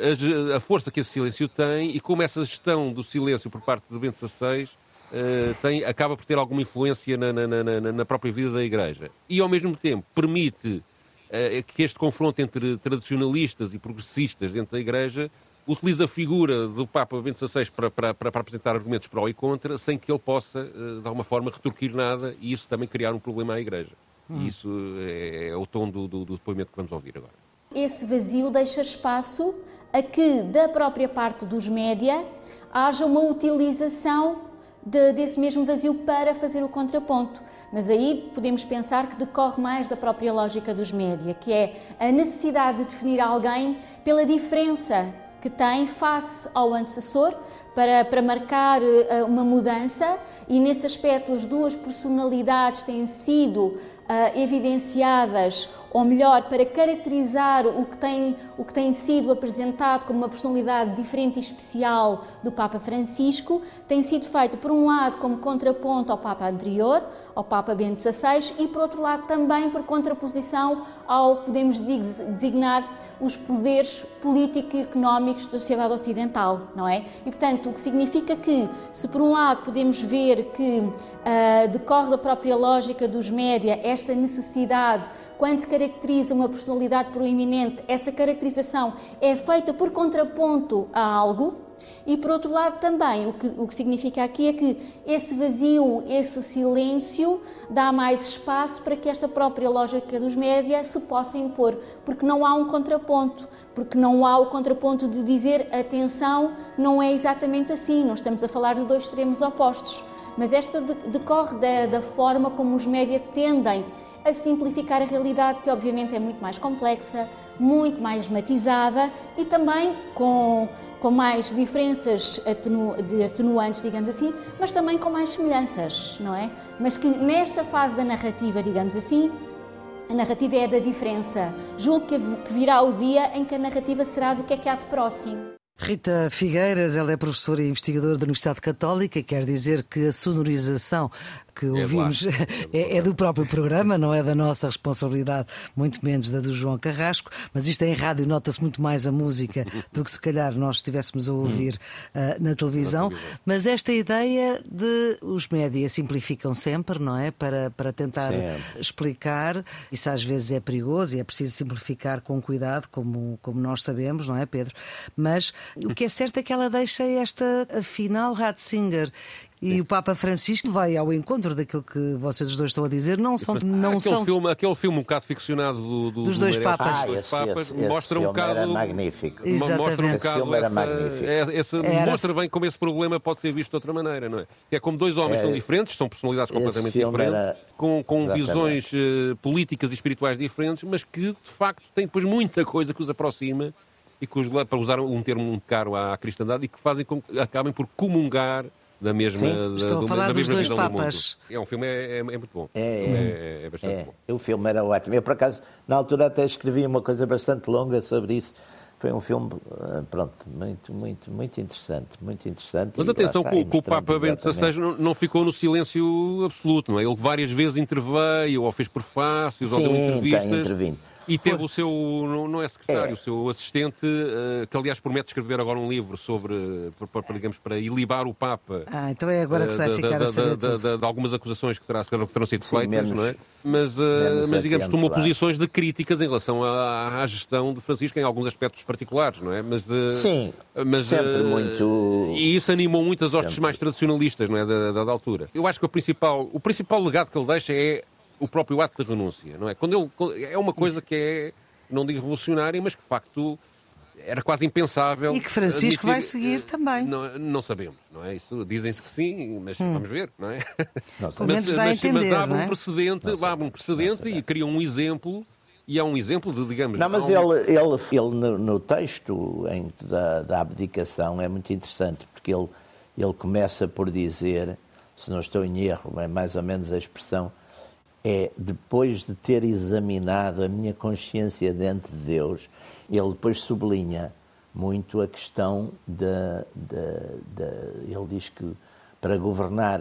a, a, força que esse silêncio tem e como essa gestão do silêncio por parte de Bento XVI uh, tem, acaba por ter alguma influência na, na, na, na, própria vida da Igreja. E, ao mesmo tempo, permite uh, que este confronto entre tradicionalistas e progressistas dentro da Igreja utiliza a figura do Papa Bento XVI para, para, para, apresentar argumentos pró e contra, sem que ele possa, uh, de alguma forma, retorquir nada e isso também criar um problema à Igreja. Hum. E isso é, é o tom do, do, do depoimento que vamos ouvir agora. Esse vazio deixa espaço a que, da própria parte dos média, haja uma utilização de, desse mesmo vazio para fazer o contraponto. Mas aí podemos pensar que decorre mais da própria lógica dos média, que é a necessidade de definir alguém pela diferença que tem face ao antecessor para, para marcar uh, uma mudança e nesse aspecto as duas personalidades têm sido uh, evidenciadas ou melhor, para caracterizar o que, tem, o que tem sido apresentado como uma personalidade diferente e especial do Papa Francisco, tem sido feito, por um lado, como contraponto ao Papa anterior, ao Papa Bento XVI, e por outro lado também por contraposição ao, podemos designar, os poderes político e económicos da sociedade ocidental, não é? E, portanto, o que significa que, se por um lado podemos ver que uh, decorre da própria lógica dos média esta necessidade quando se caracteriza uma personalidade proeminente, essa caracterização é feita por contraponto a algo. E por outro lado, também, o que, o que significa aqui é que esse vazio, esse silêncio, dá mais espaço para que esta própria lógica dos média se possa impor, porque não há um contraponto, porque não há o contraponto de dizer atenção, não é exatamente assim, não estamos a falar de dois extremos opostos. Mas esta decorre da, da forma como os média tendem a simplificar a realidade, que obviamente é muito mais complexa, muito mais matizada e também com, com mais diferenças atenu, de atenuantes, digamos assim, mas também com mais semelhanças, não é? Mas que nesta fase da narrativa, digamos assim, a narrativa é da diferença. Julgo que virá o dia em que a narrativa será do que é que há de próximo. Rita Figueiras, ela é professora e investigadora da Universidade Católica, quer dizer que a sonorização que é ouvimos é, é, do próprio programa, não é da nossa responsabilidade, muito menos da do João Carrasco, mas isto é em rádio, nota-se muito mais a música do que se calhar nós estivéssemos a ouvir uh, na televisão. Mas esta ideia de os médias simplificam sempre, não é? Para, para tentar sempre. explicar, isso às vezes é perigoso e é preciso simplificar com cuidado, como, como nós sabemos, não é, Pedro? Mas o que é certo é que ela deixa esta, afinal, Ratzinger e o Papa Francisco vai ao encontro daquilo que vocês os dois estão a dizer. Não são. Não aquele, são... Filme, aquele filme um bocado ficcionado do, do, dos dois Papas, ah, esse, papas esse, mostra esse um bocado. Era magnífico. Exatamente. Mostra um bocado esse essa, é, esse, era... mostra bem como esse problema pode ser visto de outra maneira, não é? É como dois homens é... tão diferentes, são personalidades completamente diferentes, era... com, com visões uh, políticas e espirituais diferentes, mas que de facto têm depois muita coisa que os aproxima e que os, para usar um termo muito caro à cristandade, e que fazem com que acabem por comungar da mesma, Sim, da, do, falar da dos dois papas. É um filme é, é, é muito bom. É, é, é bastante é. bom. O filme era ótimo. Eu, por acaso, na altura até escrevi uma coisa bastante longa sobre isso. Foi um filme, eh, pronto, muito, muito, muito interessante, muito interessante. Mas atenção, que o, o Papa Bento XVI não, não, ficou no silêncio absoluto, não é? Ele várias vezes interveio, ou fez prefácios, Sim, ou deu entrevistas. Tem intervindo. E teve o seu, não, é secretário, é. o seu assistente, uh, que aliás promete escrever agora um livro sobre, para, para, digamos, para ilibar o Papa. Ah, então é agora que se vai ficar da, a saber da, da, de algumas acusações que, terá, que terão sido Sim, feitas, menos, não é? Mas, uh, mas digamos, tomou posições de críticas em relação à, à, gestão de Francisco em alguns aspectos particulares, não é? Mas, uh, Sim, mas, sempre muito... E isso animou muitas hostes mais tradicionalistas, não é, da, da, da altura. Eu acho que o principal, o principal legado que ele deixa é o próprio ato de renúncia, não é? Quando ele, é uma coisa que é, não digo revolucionária, mas que de facto era quase impensável. E que Francisco admitir, vai seguir também. Não, não, sabemos, não é? Isso dizem-se que sim, mas hum. vamos ver, não é? Não, mas, mas, entender, mas abre é? um precedente, abre um precedente e cria um exemplo. E é um exemplo de, digamos... Não, mas ele, ele, ele no, no texto em, da, da abdicação é muito interessante, porque ele, ele começa por dizer, se não estou em erro, é mais ou menos a expressão, é depois de ter examinado a minha consciência diante de Deus, ele depois sublinha muito a questão da, ele diz que para governar,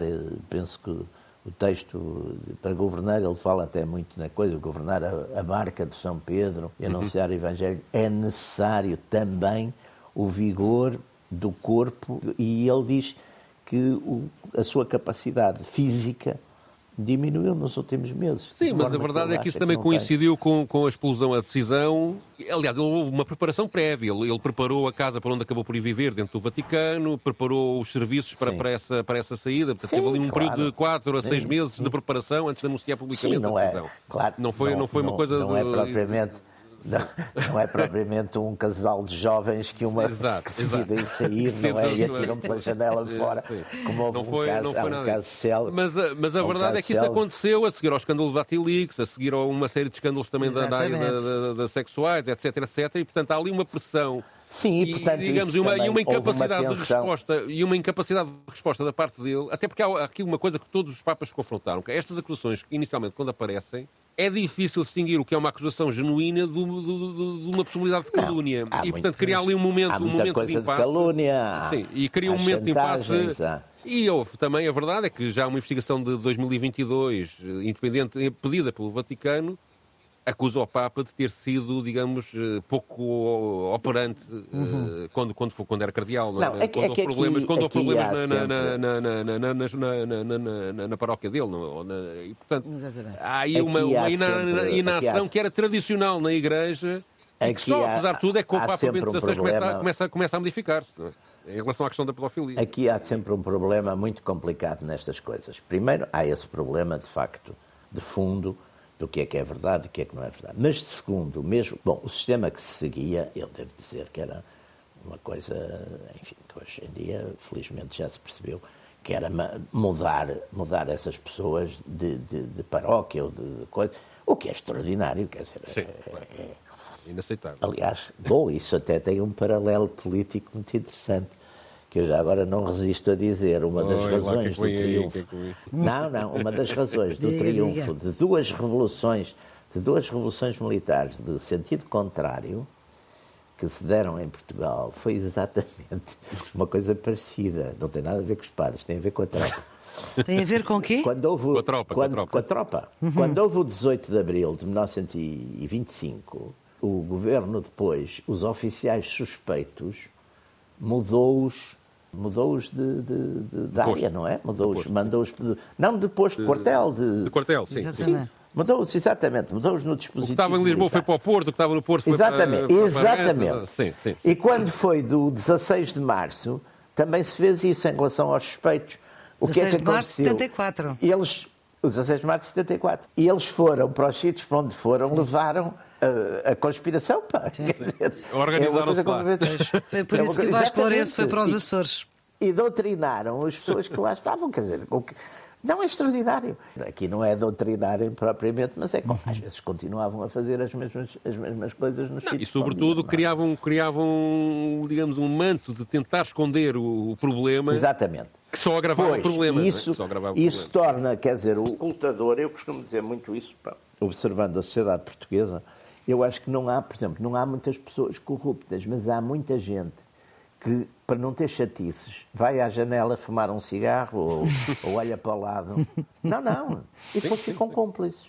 penso que o texto para governar, ele fala até muito na coisa, governar a, a barca de São Pedro e anunciar uhum. o Evangelho, é necessário também o vigor do corpo e ele diz que o, a sua capacidade física diminuiu nos últimos meses. Sim, mas a verdade é que isso também que coincidiu com, com a explosão, a decisão. Aliás, houve uma preparação prévia. Ele, ele, preparou a casa para onde acabou por ir viver, dentro do Vaticano, preparou os serviços para, para, essa, para essa saída. Portanto, Sim, teve ali um claro. período de quatro a seis Sim. meses de preparação antes de anunciar publicamente Sim, a decisão. É, claro, não foi, não, não foi uma coisa. Não é propriamente não, não, é propriamente um casal de jovens que, uma, exato, que decidem sair não é? e atiram pela janela de fora, como houve não foi, um caso, não foi um caso célebre. Mas, a, mas a um verdade é que isso aconteceu a seguir ao escândalo de Vatilix, a seguir a uma série de escândalos também da, da, da, da, sexuais, etc, etc. E, portanto, há ali uma pressão Sim, e, portanto, digamos, uma, e uma incapacidade uma de resposta e uma incapacidade de resposta da parte dele, até porque há aqui uma coisa que todos os papas confrontaram, que é estas acusações, inicialmente, quando aparecem, é difícil distinguir o que é uma acusação genuína de, uma possibilidade de calúnia. Não, e, portanto, cria ali um momento, há um momento coisa de impasse. De calúnia, sim, e cria um momento de impasse. E houve também, a verdade é que já uma investigação de 2022, eh, independente, pedida pelo Vaticano, acusa o Papa de ter sido, digamos, eh, pouco operante uhum. quando, quando, quando era cardeal. Não, é? quando houve problemas, quando houve problemas na, na, paróquia dele. e, portanto, há aí uma, uma inação que era tradicional na Igreja e que só, apesar de tudo, é que o Papa Bento XVI começa, começa, começa a modificar-se. Em relação à questão da pedofilia. Aqui há sempre um problema muito complicado nestas coisas. Primeiro, há esse problema, de facto, de fundo, do que é que é verdade e o que é que não é verdade. Mas, segundo, mesmo. Bom, o sistema que se seguia, eu devo dizer que era uma coisa, enfim, que hoje em dia, felizmente, já se percebeu, que era mudar, mudar essas pessoas de, de, de paróquia ou de, de, coisa, o que é extraordinário, quer dizer. Sim, é, é, inaceitável. Aliás, bom, isso até tem um paralelo político muito interessante que eu já agora não resisto a dizer, uma das razões do triunfo. Não, não, uma das razões do triunfo de duas revoluções, de duas revoluções militares de sentido contrário que se deram em Portugal foi exatamente uma coisa parecida. Não tem nada a ver com os padres, tem a ver com a tropa. Tem a ver com o quê? Quando houve, com a tropa. Quando, com a tropa. Com a tropa. Uhum. Quando houve o 18 de abril de 1925, o governo depois, os oficiais suspeitos, mudou-os mudou-os de, de, de, de área, não é? Mudou-os, mandou-os. Não de posto de quartel. De, de quartel, sim. Exatamente. Sim. Mudou-os, exatamente, mudou-os no dispositivo. O que estava em Lisboa foi para o Porto, o que estava no Porto foi exatamente, para, para Exatamente, sim, sim, sim. E quando foi do 16 de março, também se fez isso em relação aos suspeitos. O 16 que é que de março de 74. Eles, o 16 de março de 74. E eles foram para os sítios para onde foram, sim. levaram a, a, conspiração, pá. Quer dizer, Organizaram-se é lá. Foi por é isso que o Vasco Lourenço foi para os Açores. E, e doutrinaram as pessoas que lá estavam, quer dizer, não é extraordinário. Aqui não é doutrinarem propriamente, mas é como às vezes continuavam a fazer as mesmas, as mesmas coisas nos sítios. E, sobretudo, criavam, criavam, digamos, um manto de tentar esconder o, problema. Exatamente. Que só agravava pois, o problema. Isso, é? isso torna, quer dizer, o lutador, eu costumo dizer muito isso, pá, observando a sociedade portuguesa, eu acho que não há, por exemplo, não há muitas pessoas corruptas, mas há muita gente que, para não ter chatices, vai à janela fumar um cigarro ou, ou olha para o lado. Não, não. E depois ficam cúmplices.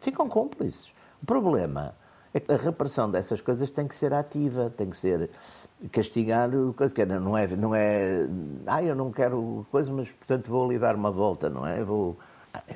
Ficam cúmplices. O problema é que a repressão dessas coisas tem que ser ativa, tem que ser castigar coisa que não é não é ah eu não quero coisa mas portanto vou lhe dar uma volta não é vou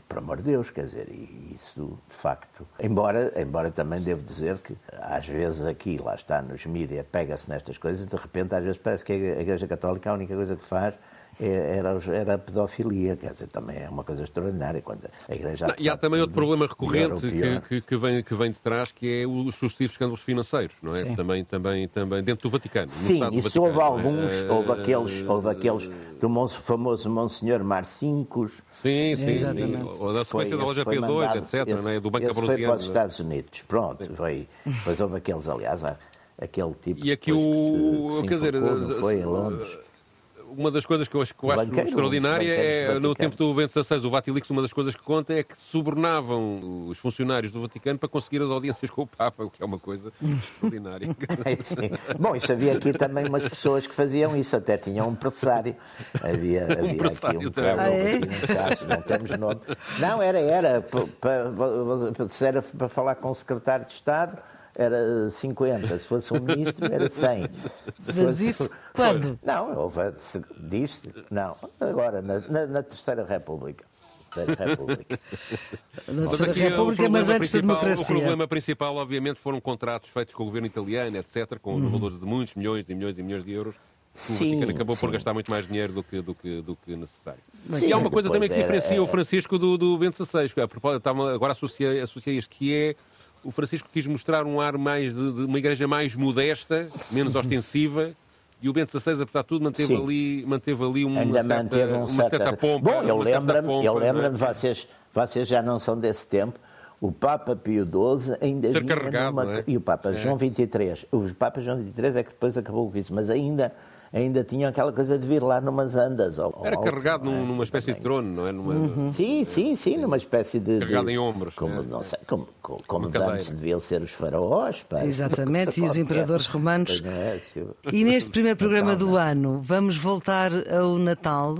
por amor de Deus, quer dizer, isso de facto. Embora, embora também devo dizer que às vezes aqui, lá está, nos mídias, pega-se nestas coisas, de repente às vezes parece que a Igreja Católica a única coisa que faz é, era, era a pedofilia, quer dizer, também é uma coisa extraordinária. Quando a Igreja não, e há também outro problema recorrente que, que, que, vem, que vem de trás, que é os sucessivos escândalos financeiros, não é? Também, também, também dentro do Vaticano. Sim, isso Vaticano, houve é? alguns, é? houve aqueles, houve aqueles do famoso Monsenhor Marcincos. Sim, sim, sim. Ou da sequência da loja P2, mandado, etc., esse, não é? do Banco esse foi para os Estados Unidos, pronto, foi. Depois houve aqueles, aliás, aquele tipo e aqui o, que se, quer dizer, foi em Londres uma das coisas que eu acho, que eu acho banqueiro, extraordinária é, no tempo do Bento XVI, o Vatilix, uma das coisas que conta é que subornavam os funcionários do Vaticano para conseguir as audiências com o Papa, o que é uma coisa extraordinária. Bom, isso havia aqui também umas pessoas que faziam isso, até tinham um empresário. Havia, havia um empresário aqui um ah, é? caso, não temos nome. Não, era, era, para, para, era para falar com o secretário de Estado era 50, se fosse um ministro era 100. Mas isso quando? Não, houve, disse, não, agora, na, na, na Terceira República. Terceira República. Na Terceira República, mas antes da democracia. O problema principal, obviamente, foram contratos feitos com o governo italiano, etc., com uhum. valores de muitos milhões e milhões e milhões de euros. O Vaticano acabou sim. por gastar muito mais dinheiro do que, do que, do que necessário. Sim, e há uma coisa também que diferencia o Francisco do, do Bento XVI, que agora associei, associei isto, que é o Francisco quis mostrar um ar mais de, de uma igreja mais modesta, menos ostensiva, e o Bento XVI, apesar de tudo, manteve ali, manteve ali uma, Ainda certa, manteve um uma certa, certa pompa. Bom, eu lembro-me, lembro é? vocês, vocês já não são desse tempo, o Papa Pio XII ainda Ser vinha numa... é? E o Papa É. João XXIII. O Papa João XXIII é que depois acabou com isso, mas ainda, ainda tinha aquela coisa de vir lá numas andas. Ao, ao Era alto, carregado é? num- numa espécie de trono, não é? Numa... Sim, sim, sim, numa espécie de. Carregado de- em ombros, Como, é. não sei, como, como, como antes deviam ser os faraós. pá. Exatamente, e os imperadores romanos. É, se- E neste primeiro programa Natal, do não. ano vamos voltar ao Natal,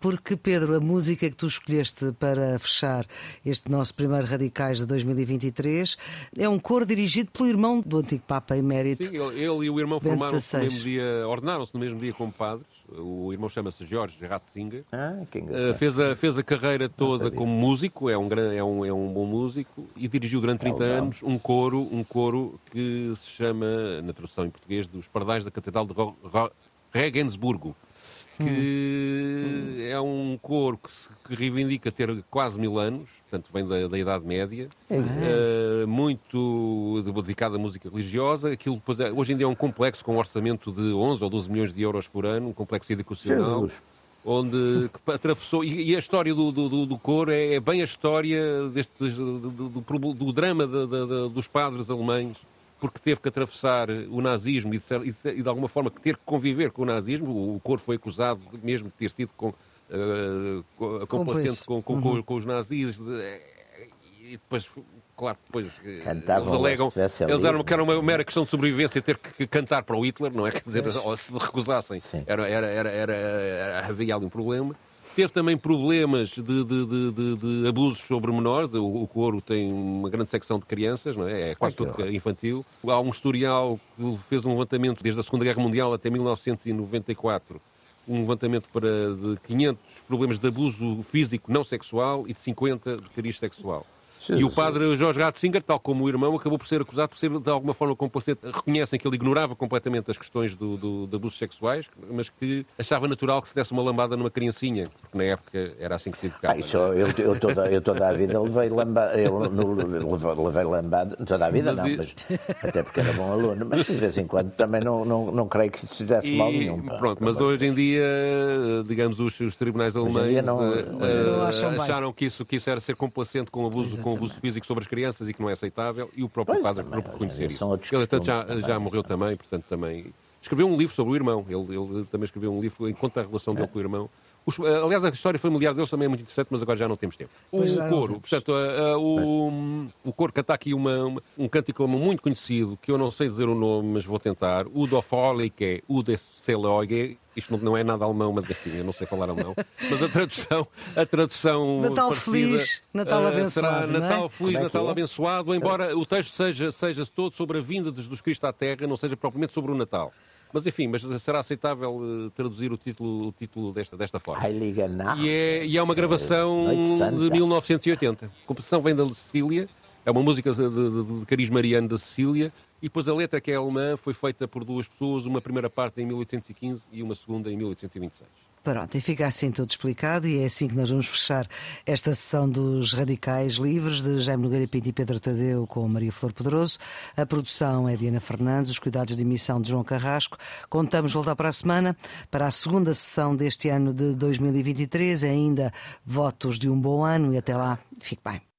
porque Pedro, a música que tu escolheste para fechar este nosso primeiro Radicais de 2023 é um coro dirigido pelo irmão do antigo Papa Emérito. Sim, ele, ele e o irmão formaram-se no mesmo dia, ordenaram-se no mesmo dia como padres. O irmão chama-se Jorge Ratzinger. Ah, que Uh, engraçado. fez, a, fez a carreira toda como músico, é um, gran- é, um, é um bom músico, e dirigiu durante 30 legal. anos um coro, um coro que se chama, na tradução em português, dos Pardais da Catedral de Ro- Ro- Regensburgo, que é um coro que, se- que reivindica ter quase mil anos, portanto vem da, da Idade Média, uh, muito dedicado à música religiosa. Aquilo depois é- hoje em dia é um complexo com um orçamento de 11 ou 12 milhões de euros por ano, um complexo educacional Jesus. onde atravessou. E, e a história do, do, do- do coro é, é bem a história deste, do, do- do drama da- da- da- dos padres alemães, porque teve que atravessar o nazismo e de, e de e alguma forma que ter que conviver com o nazismo. O, o coro foi acusado mesmo de ter sido com, co- complacente com, com, com- com os nazis. eh, E depois. Claro, depois eh, Cantavam eles alegam, eles eram que era uma mera questão de sobrevivência ter que cantar para o Hitler, não é? Quer dizer, ou se recusassem, era, era, era- era- havia ali um problema. Teve também problemas de, de- de- de- abusos sobre menores. O, o coro tem uma grande secção de crianças, não é? É quase todo infantil. Há um historial que fez um levantamento desde a Segunda Guerra Mundial até 1994 um levantamento para de 500 problemas de abuso físico não sexual e de 50 de cariz sexual. E o padre Jorge Ratzinger, tal como o irmão, acabou por ser acusado por ser de alguma forma complacente. Reconhecem que ele ignorava completamente as questões do, do- de abusos sexuais, mas que achava natural que se desse uma lambada numa criancinha, porque na época era assim que se educava. Ah, isso, eu, eu, toda, eu toda a vida levei lambada, eu no, levei, lambada, toda a vida Mas não, e- mas até porque era bom aluno, mas de vez em quando também não, não, não creio que isso fizesse mal E, nenhum. pá. pronto, mas hoje em dia, digamos, os, os tribunais em alemães não- eh, não eh, acharam que isso, que isso era ser complacente com abuso, com abuso físico sobre as crianças e que não é aceitável, e o próprio Pois, padre também, reconhecer isso. Ele, portanto, já, costumes já também, morreu também, portanto, também. Escreveu um livro sobre o irmão, ele, ele também escreveu um livro em conta a relação dele com o irmão. Os- aliás, a história familiar deles também é muito interessante, mas agora já não temos tempo. O coro, portanto, a- a- o, o coro canta aqui uma, uma- um cântico muito conhecido, que eu não sei dizer o nome, mas vou tentar. O do Folik, o de Seloge. Isto não, é nada alemão, mas enfim, eu não sei falar alemão. Mas a tradução, a tradução Natal parecida, feliz, Natal eh, abençoado, Será não é? Natal feliz, Como é Natal é? abençoado, embora o texto seja, seja todo sobre a vinda de Jesus Cristo à Terra, não seja propriamente sobre o Natal. Mas enfim, mas será aceitável eh, traduzir o título, o título desta, desta forma. Nacht. E é, e é uma gravação Noite Santa. de 1980. A composição vem da Sicília, é uma música de, de, de cariz mariano da Sicília, e depois a letra, que é alemã, foi feita por duas pessoas, uma primeira parte em 1815 e uma segunda em 1826. Pronto, e fica assim tudo explicado, e é assim que nós vamos fechar esta sessão dos Radicais Livres de Jaime Nogueira Pinto e Pedro Tadeu com Maria Flor Poderoso. A produção é Diana Fernandes, os cuidados de emissão de João Carrasco. Contamos voltar para a semana para a segunda sessão deste ano de 2023. Ainda votos de um bom ano e até lá, fique bem.